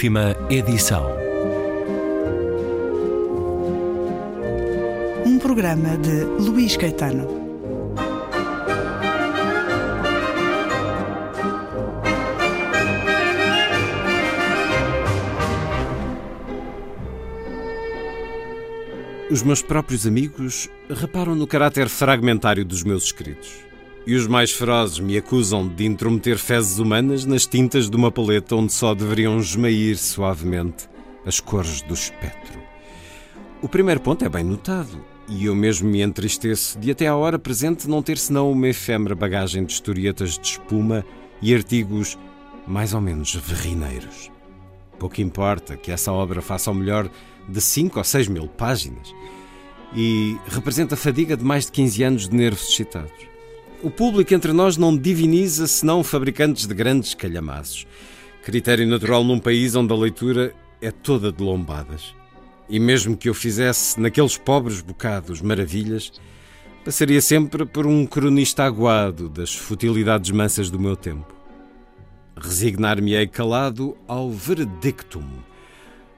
Última edição. Um programa de Luís Caetano. Os meus próprios amigos reparam no caráter fragmentário dos meus escritos. E os mais ferozes me acusam de intrometer fezes humanas nas tintas de uma paleta onde só deveriam esmair suavemente as cores do espectro. O primeiro ponto é bem notado, e eu mesmo me entristeço de até à hora presente não ter senão uma efêmera bagagem de historietas de espuma e artigos mais ou menos verrineiros. Pouco importa que essa obra faça ao melhor de 5 ou 6 mil páginas e representa a fadiga de mais de 15 anos de nervos excitados. O público entre nós não diviniza senão fabricantes de grandes calhamaços. Critério natural num país onde a leitura é toda de lombadas. E mesmo que eu fizesse naqueles pobres bocados maravilhas, passaria sempre por um cronista aguado das futilidades mansas do meu tempo. Resignar-me-ei calado ao veredictum,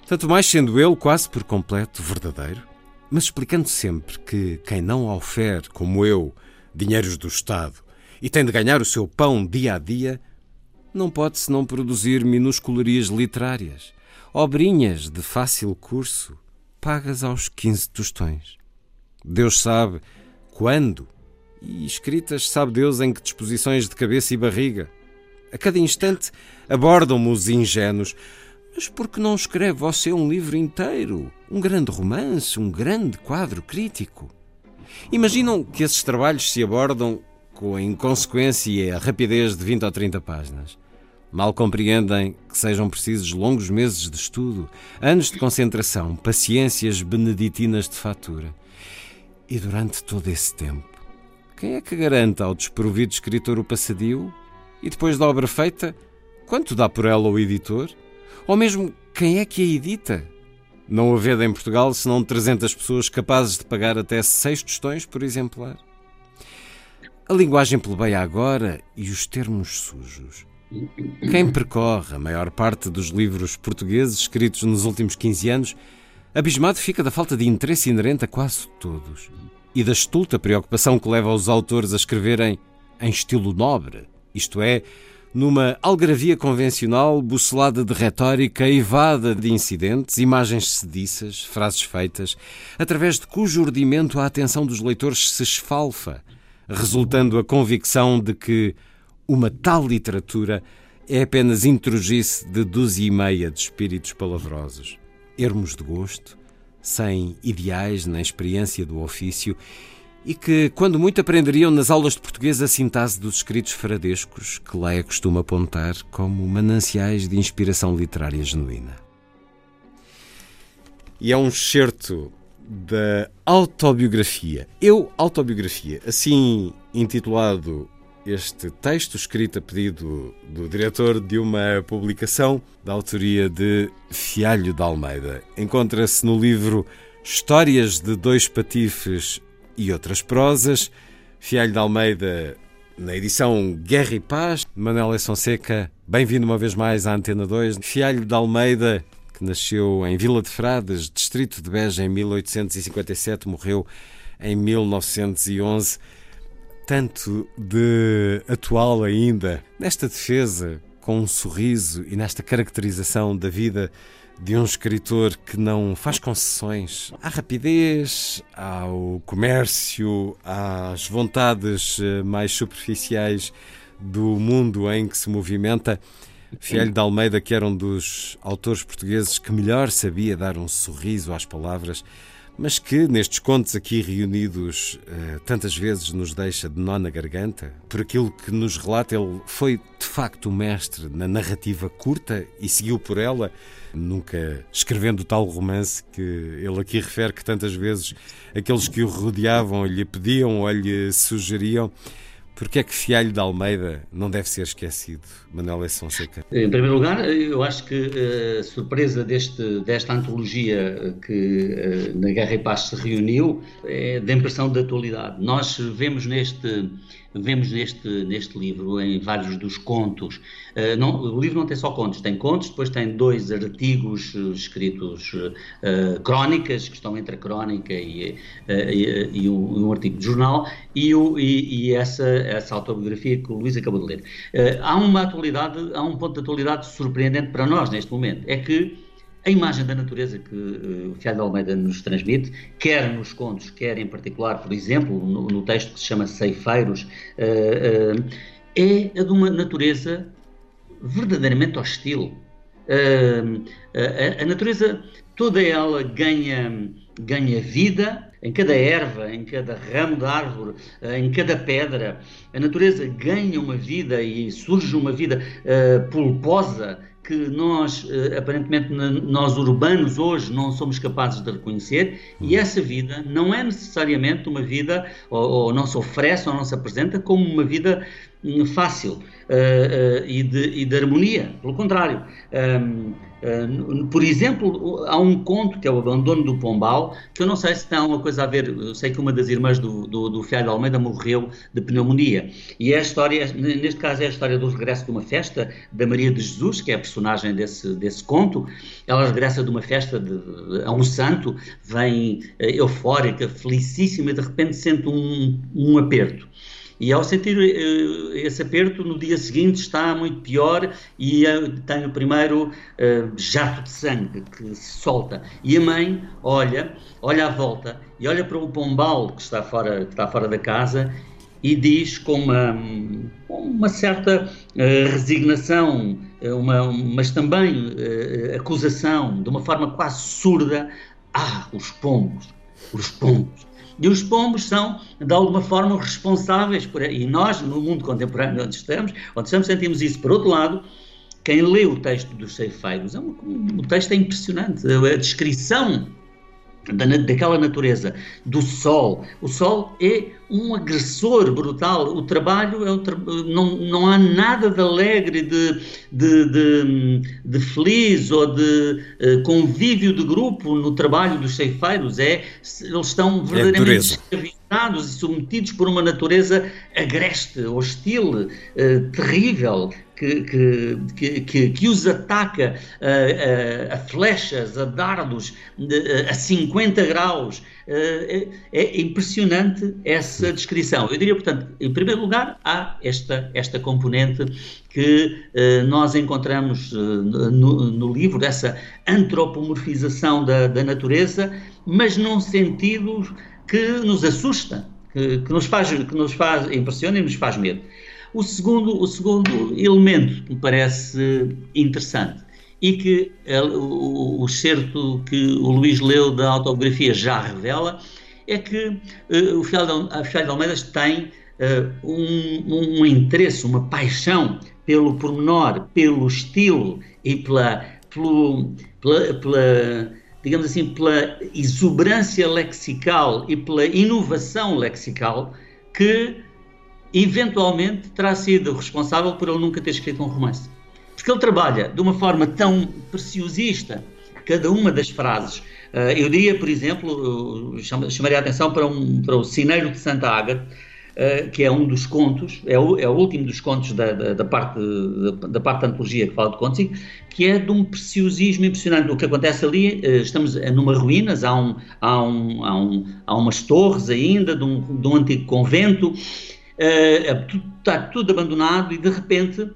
tanto mais sendo ele quase por completo verdadeiro, mas explicando sempre que quem não ofere, como eu, dinheiros do Estado, e tem de ganhar o seu pão dia a dia, não pode senão produzir minuscularias literárias, obrinhas de fácil curso, pagas aos 15 tostões. Deus sabe quando e escritas sabe Deus em que disposições de cabeça e barriga. A cada instante abordam-me os ingênuos. Mas por que não escreve você um livro inteiro? Um grande romance, um grande quadro crítico? Imaginam que esses trabalhos se abordam com a inconsequência e a rapidez de 20 ou 30 páginas. Mal compreendem que sejam precisos longos meses de estudo, anos de concentração, paciências beneditinas de fatura. E durante todo esse tempo, quem é que garanta ao desprovido escritor o passadio? E depois da obra feita, quanto dá por ela o editor? Ou mesmo quem é que a edita? Não havendo em Portugal senão 300 pessoas capazes de pagar até 6 tostões por exemplar. A linguagem plebeia agora e os termos sujos. Quem percorre a maior parte dos livros portugueses escritos nos últimos 15 anos, abismado fica da falta de interesse inerente a quase todos e da estulta preocupação que leva os autores a escreverem em estilo nobre, isto é, numa algaravia convencional bucelada de retórica eivada de incidentes, imagens sediças, frases feitas, através de cujo urdimento a atenção dos leitores se esfalfa, resultando a convicção de que uma tal literatura é apenas intrugice de dúzia e meia de espíritos palavrosos, ermos de gosto, sem ideais nem experiência do ofício e que, quando muito, aprenderiam nas aulas de português a sintase dos escritos faradescos que Leia costuma apontar como mananciais de inspiração literária genuína. E é um excerto da autobiografia, Eu Autobiografia, assim intitulado este texto, escrito a pedido do diretor de uma publicação da autoria de Fialho de Almeida. Encontra-se no livro Histórias de Dois Patifes e outras prosas. Fialho de Almeida, na edição Guerra e Paz. Manuel Fonseca, bem-vindo uma vez mais à Antena 2. Fialho de Almeida, que nasceu em Vila de Frades, distrito de Beja, em 1857, morreu em 1911. Tanto de atual ainda, nesta defesa, com um sorriso e nesta caracterização da vida de um escritor que não faz concessões à rapidez, ao comércio, às vontades eh, mais superficiais do mundo em que se movimenta. Fialho de Almeida, que era um dos autores portugueses que melhor sabia dar um sorriso às palavras, mas que nestes contos aqui reunidos eh, tantas vezes nos deixa de nó na garganta. Por aquilo que nos relata, ele foi de facto mestre na narrativa curta e seguiu por ela, nunca escrevendo tal romance que ele aqui refere que tantas vezes aqueles que o rodeavam lhe pediam ou lhe sugeriam Porque é que Fialho de Almeida não deve ser esquecido, Manuel S. Fonseca? Em primeiro lugar, eu acho que a uh, surpresa deste, desta antologia que uh, na Guerra e Paz se reuniu é da impressão de atualidade. Nós vemos neste vemos neste, neste livro, em vários dos contos. Uh, não, o livro não tem só contos, tem contos, depois tem dois artigos uh, escritos, uh, crónicas, que estão entre a crónica e, e, e, um, um, artigo de jornal, e, o, e, essa, essa autobiografia que o Luís acabou de ler. há uma atualidade, há um ponto de atualidade surpreendente para nós neste momento, é que a imagem da natureza que uh, o Fialho de Almeida nos transmite, quer nos contos, quer em particular, por exemplo, no, no texto que se chama Ceifeiros, uh, uh, é a de uma natureza verdadeiramente hostil. A, a, natureza, toda ela ganha, ganha vida em cada erva, em cada ramo da árvore, em cada pedra. A natureza ganha uma vida e surge uma vida pulposa que nós, eh, aparentemente, nós urbanos hoje não somos capazes de reconhecer e uhum. essa vida não é necessariamente uma vida, ou, ou não se oferece ou não se apresenta como uma vida fácil uh, uh, e, de, e, de, harmonia. Pelo contrário, um, Uh, por exemplo, há um conto que é o Abandono do Pombal, que eu não sei se tem alguma coisa a ver. Eu sei que uma das irmãs do, do, do Fialho de Almeida morreu de pneumonia. E é a história, neste caso, é a história do regresso de uma festa da Maria de Jesus, que é a personagem desse, desse conto. Ela regressa de uma festa de, a um santo, vem eh, eufórica, felicíssima, e de repente sente um, um aperto. E ao sentir uh, esse aperto, no dia seguinte está muito pior e uh, tem o primeiro uh, jato de sangue que se solta. E a mãe olha, olha à volta e olha para o pombal que está fora, que está fora da casa e diz com uma, uma certa resignação, uma, mas também acusação, de uma forma quase surda: Ah, os pombos, os pombos. E os pombos são, de alguma forma, responsáveis por. E nós, no mundo contemporâneo onde estamos, onde estamos, sentimos isso. Por outro lado, quem lê o texto dos ceifeiros, é um, o texto é impressionante. A descrição da, daquela natureza, do sol. O sol é um agressor brutal. O trabalho é o tra... não, não há nada de alegre, de, de, de, de feliz ou de uh, convívio de grupo no trabalho dos ceifeiros. É, eles estão é verdadeiramente é escravizados e submetidos por uma natureza agreste, hostil, uh, terrível, que, que, que, que os ataca a, a, a, flechas, a dardos, a 50 graus. É, é impressionante essa descrição. Eu diria, portanto, em primeiro lugar, há esta, esta componente que nós encontramos no, no livro, essa antropomorfização da, da natureza, mas num sentido que nos assusta, que, que, nos faz, que nos faz, impressiona e nos faz medo. O segundo, o segundo elemento que me parece interessante e que o, o certo que o Luís leu da autobiografia já revela é que uh, o Fial de, Fial de Almeida tem uh, um, um, interesse, uma paixão pelo pormenor, pelo estilo e pela, pelo, pela, pela digamos assim, pela exuberância lexical e pela inovação lexical que eventualmente terá sido responsável por ele nunca ter escrito um romance. Porque ele trabalha de uma forma tão preciosista cada uma das frases. Uh, eu diria, por exemplo, chamaria a atenção para, um, para o Cineiro de Santa Ágata, uh, que é um dos contos, é o, é o último dos contos da, da, da parte, da, da, parte da antologia que fala de contos, que é de um preciosismo impressionante. O que acontece ali, uh, estamos numa ruínas, há, um, há, um, há, um, há umas torres ainda de um, de um antigo convento, está eh, tudo abandonado e de repente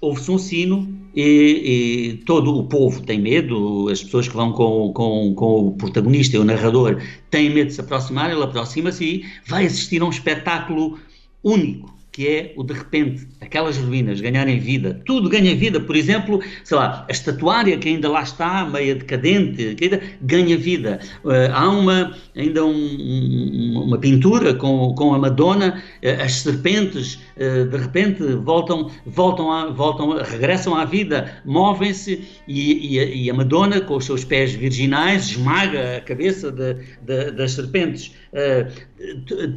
ouve-se um sino e, e, todo o povo tem medo, as pessoas que vão com, com, com o protagonista e o narrador têm medo de se aproximar, ele aproxima-se e vai assistir a um espetáculo único que é o de repente aquelas ruínas ganharem vida, tudo ganha vida, por exemplo, sei lá, a estatuária que ainda lá está, meia decadente, que ainda ganha vida. Uh, há uma, ainda um, um, uma pintura com, com a Madonna, uh, as serpentes uh, de repente voltam, voltam, a, voltam regressam à vida, movem-se e, e, a, e, a Madonna com os seus pés virginais esmaga a cabeça de, de, das serpentes.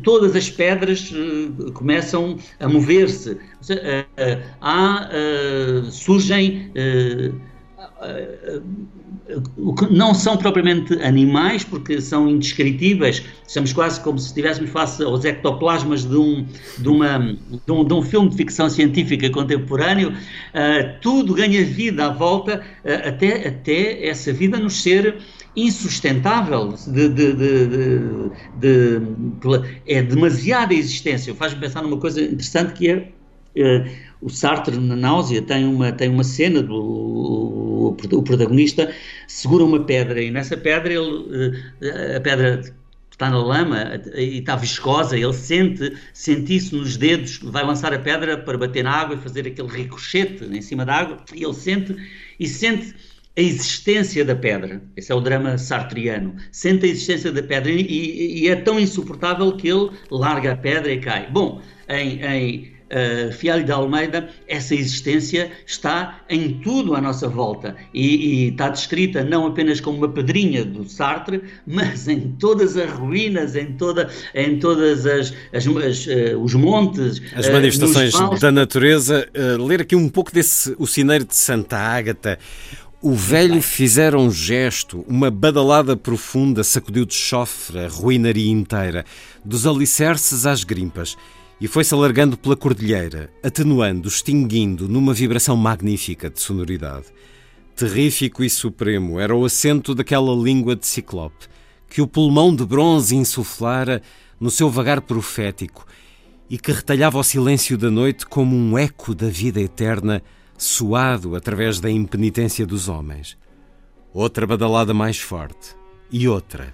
Todas as pedras uh, começam a mover-se. Uh, há, surgem não são propriamente animais, porque são indescritíveis, estamos quase como se estivéssemos face aos ectoplasmas de um, de uma, de um, de um filme de ficção científica contemporâneo, tudo ganha vida à volta, até, até essa vida nos ser insustentável, de, de, de, é demasiada existência. Faz-me pensar numa coisa interessante que é uh, o Sartre na Náusea tem uma, tem uma cena do o, o protagonista segura uma pedra e nessa pedra ele uh, a pedra está na lama e está viscosa, ele sente, sente isso nos dedos, vai lançar a pedra para bater na água e fazer aquele ricochete em cima da água, e ele sente e sente a existência da pedra. Esse é o drama sartriano. Sente a existência da pedra e, e é tão insuportável que ele larga a pedra e cai. Bom, em, em uh, Fialho de Almeida, essa existência está em tudo à nossa volta e, e, está descrita não apenas como uma pedrinha do Sartre, mas em todas as ruínas, em, toda, em todas as, as, as uh, os montes, as manifestações uh, da natureza. ler aqui um pouco desse o Cineiro de Santa Ágata. O velho fizera um gesto, uma badalada profunda sacudiu de chofre a ruinaria inteira, dos alicerces às grimpas, e foi-se alargando pela cordilheira, atenuando, extinguindo numa vibração magnífica de sonoridade. Terrífico e supremo era o acento daquela língua de ciclope, que o pulmão de bronze insuflara no seu vagar profético e que retalhava o silêncio da noite como um eco da vida eterna suado através da impenitência dos homens. Outra badalada mais forte, e outra,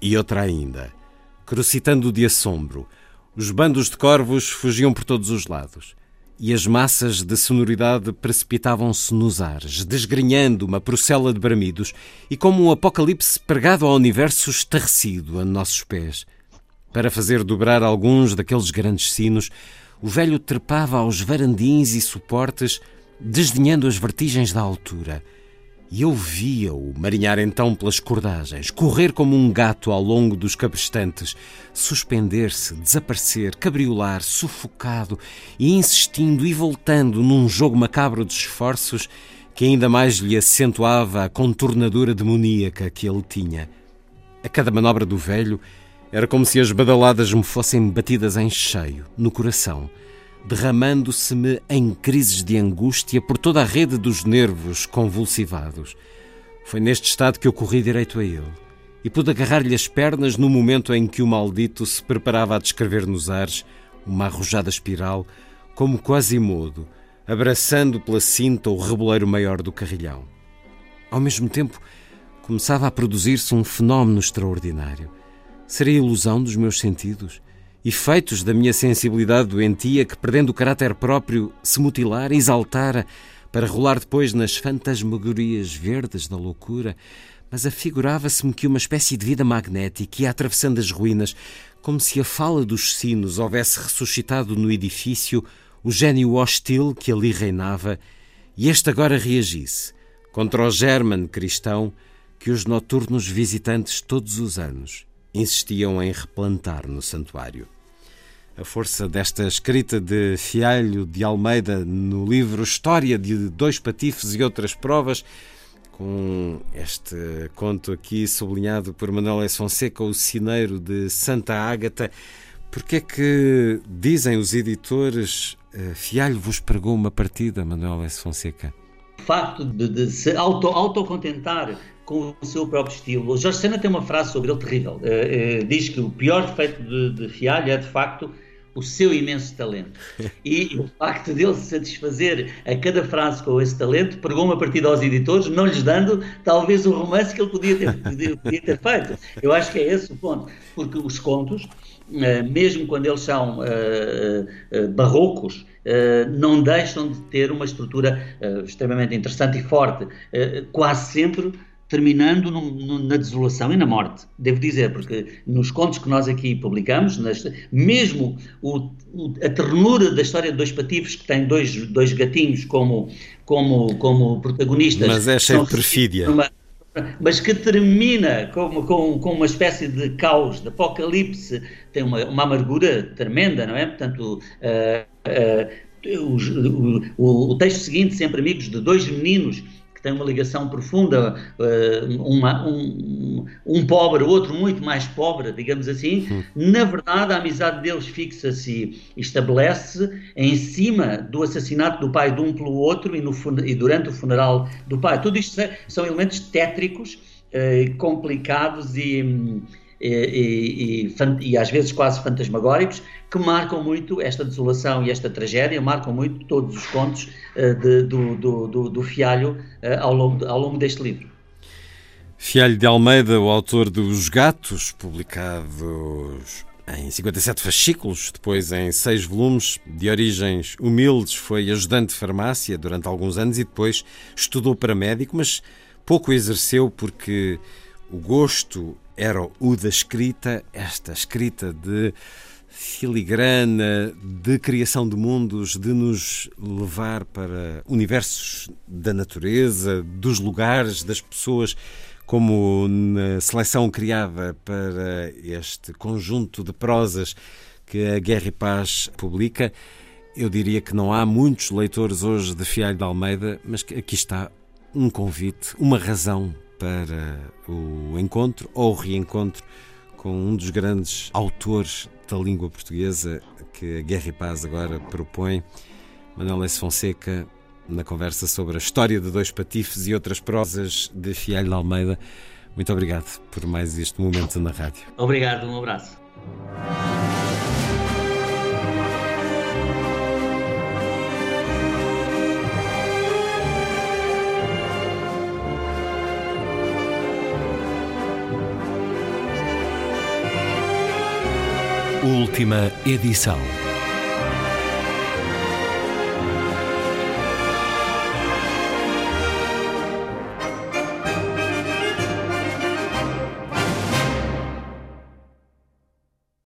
e outra ainda, crocitando de assombro. Os bandos de corvos fugiam por todos os lados, e as massas de sonoridade precipitavam-se nos ares, desgrenhando uma procela de bramidos, e como um apocalipse pregado ao universo estarrecido a nossos pés. Para fazer dobrar alguns daqueles grandes sinos, o velho trepava aos varandins e suportes desdenhando as vertigens da altura. E eu via-o marinhar então pelas cordagens, correr como um gato ao longo dos cabrestantes, suspender-se, desaparecer, cabriolar, sufocado e insistindo e voltando num jogo macabro de esforços que ainda mais lhe acentuava a contornadura demoníaca que ele tinha. A cada manobra do velho era como se as badaladas me fossem batidas em cheio, no coração derramando-se-me em crises de angústia por toda a rede dos nervos convulsivados. Foi neste estado que eu corri direito a ele e pude agarrar-lhe as pernas no momento em que o maldito se preparava a descrever nos ares uma arrojada espiral, como quase mudo, abraçando pela cinta o reboleiro maior do carrilhão. Ao mesmo tempo, começava a produzir-se um fenómeno extraordinário. Seria ilusão dos meus sentidos? Efeitos da minha sensibilidade doentia que, perdendo o caráter próprio, se mutilara, exaltara, para rolar depois nas fantasmagorias verdes da loucura, mas afigurava-se-me que uma espécie de vida magnética ia atravessando as ruínas, como se a fala dos sinos houvesse ressuscitado no edifício o gênio hostil que ali reinava, e este agora reagisse contra o german cristão que os noturnos visitantes todos os anos insistiam em replantar no santuário a força desta escrita de Fialho de Almeida no livro História de Dois Patifes e Outras Provas, com este conto aqui sublinhado por Manuel. Fonseca, O Cineiro de Santa Ágata. Porque é que, dizem os editores, eh, Fialho vos pregou uma partida, Manuel S. Fonseca? O facto de, de se auto, autocontentar com o seu próprio estilo. O Jorge Sena tem uma frase sobre ele terrível. Uh, uh, diz que o pior defeito de, de Fialho é, de facto, o seu imenso talento. E o facto dele satisfazer a cada frase com esse talento pregou uma partida aos editores, não lhes dando talvez o romance que ele podia ter, podia ter feito. Eu acho que é esse o ponto. Porque os contos, eh, mesmo quando eles são eh, eh, barrocos, não deixam de ter uma estrutura extremamente interessante e forte. Quase sempre terminando no, no, na desolação e na morte, devo dizer, porque nos contos que nós aqui publicamos, nas, mesmo o, o, a ternura da história de dois patifes, que tem dois, dois gatinhos como, como, como protagonistas... Mas é cheio de perfídia. Numa, mas que termina com, com, com uma espécie de caos, de apocalipse, tem uma, uma amargura tremenda, não é? Portanto, uh, uh, o, o, texto seguinte, sempre amigos de dois meninos tem uma ligação profunda, uh, uma, um, um, pobre, outro muito mais pobre, digamos assim, uhum. na verdade a amizade deles fixa-se e estabelece em cima do assassinato do pai de um pelo outro e, no, e durante o funeral do pai. Tudo isto são elementos tétricos, uh, complicados e e, e, e, às vezes quase fantasmagóricos, que marcam muito esta desolação e esta tragédia, marcam muito todos os contos uh, de, do, do, do, do, Fialho uh, ao, longo, ao longo deste livro. Fialho de Almeida, o autor dos Gatos, publicados em 57 fascículos, depois em seis volumes, de origens humildes, foi ajudante de farmácia durante alguns anos e depois estudou para médico, mas pouco exerceu porque o gosto era o da escrita, esta escrita de filigrana, de criação de mundos, de nos levar para universos da natureza, dos lugares, das pessoas, como na seleção criada para este conjunto de prosas que a Guerra e Paz publica. Eu diria que não há muitos leitores hoje de Fialho de Almeida, mas aqui está um convite, uma razão para o encontro ou reencontro com um dos grandes autores da língua portuguesa que a Guerra e Paz agora propõe, Manuel S. Fonseca, na conversa sobre a história de Dois Patifes e outras prosas de Fialho de Almeida. Muito obrigado por mais este momento na rádio. Obrigado, um abraço. Última edição.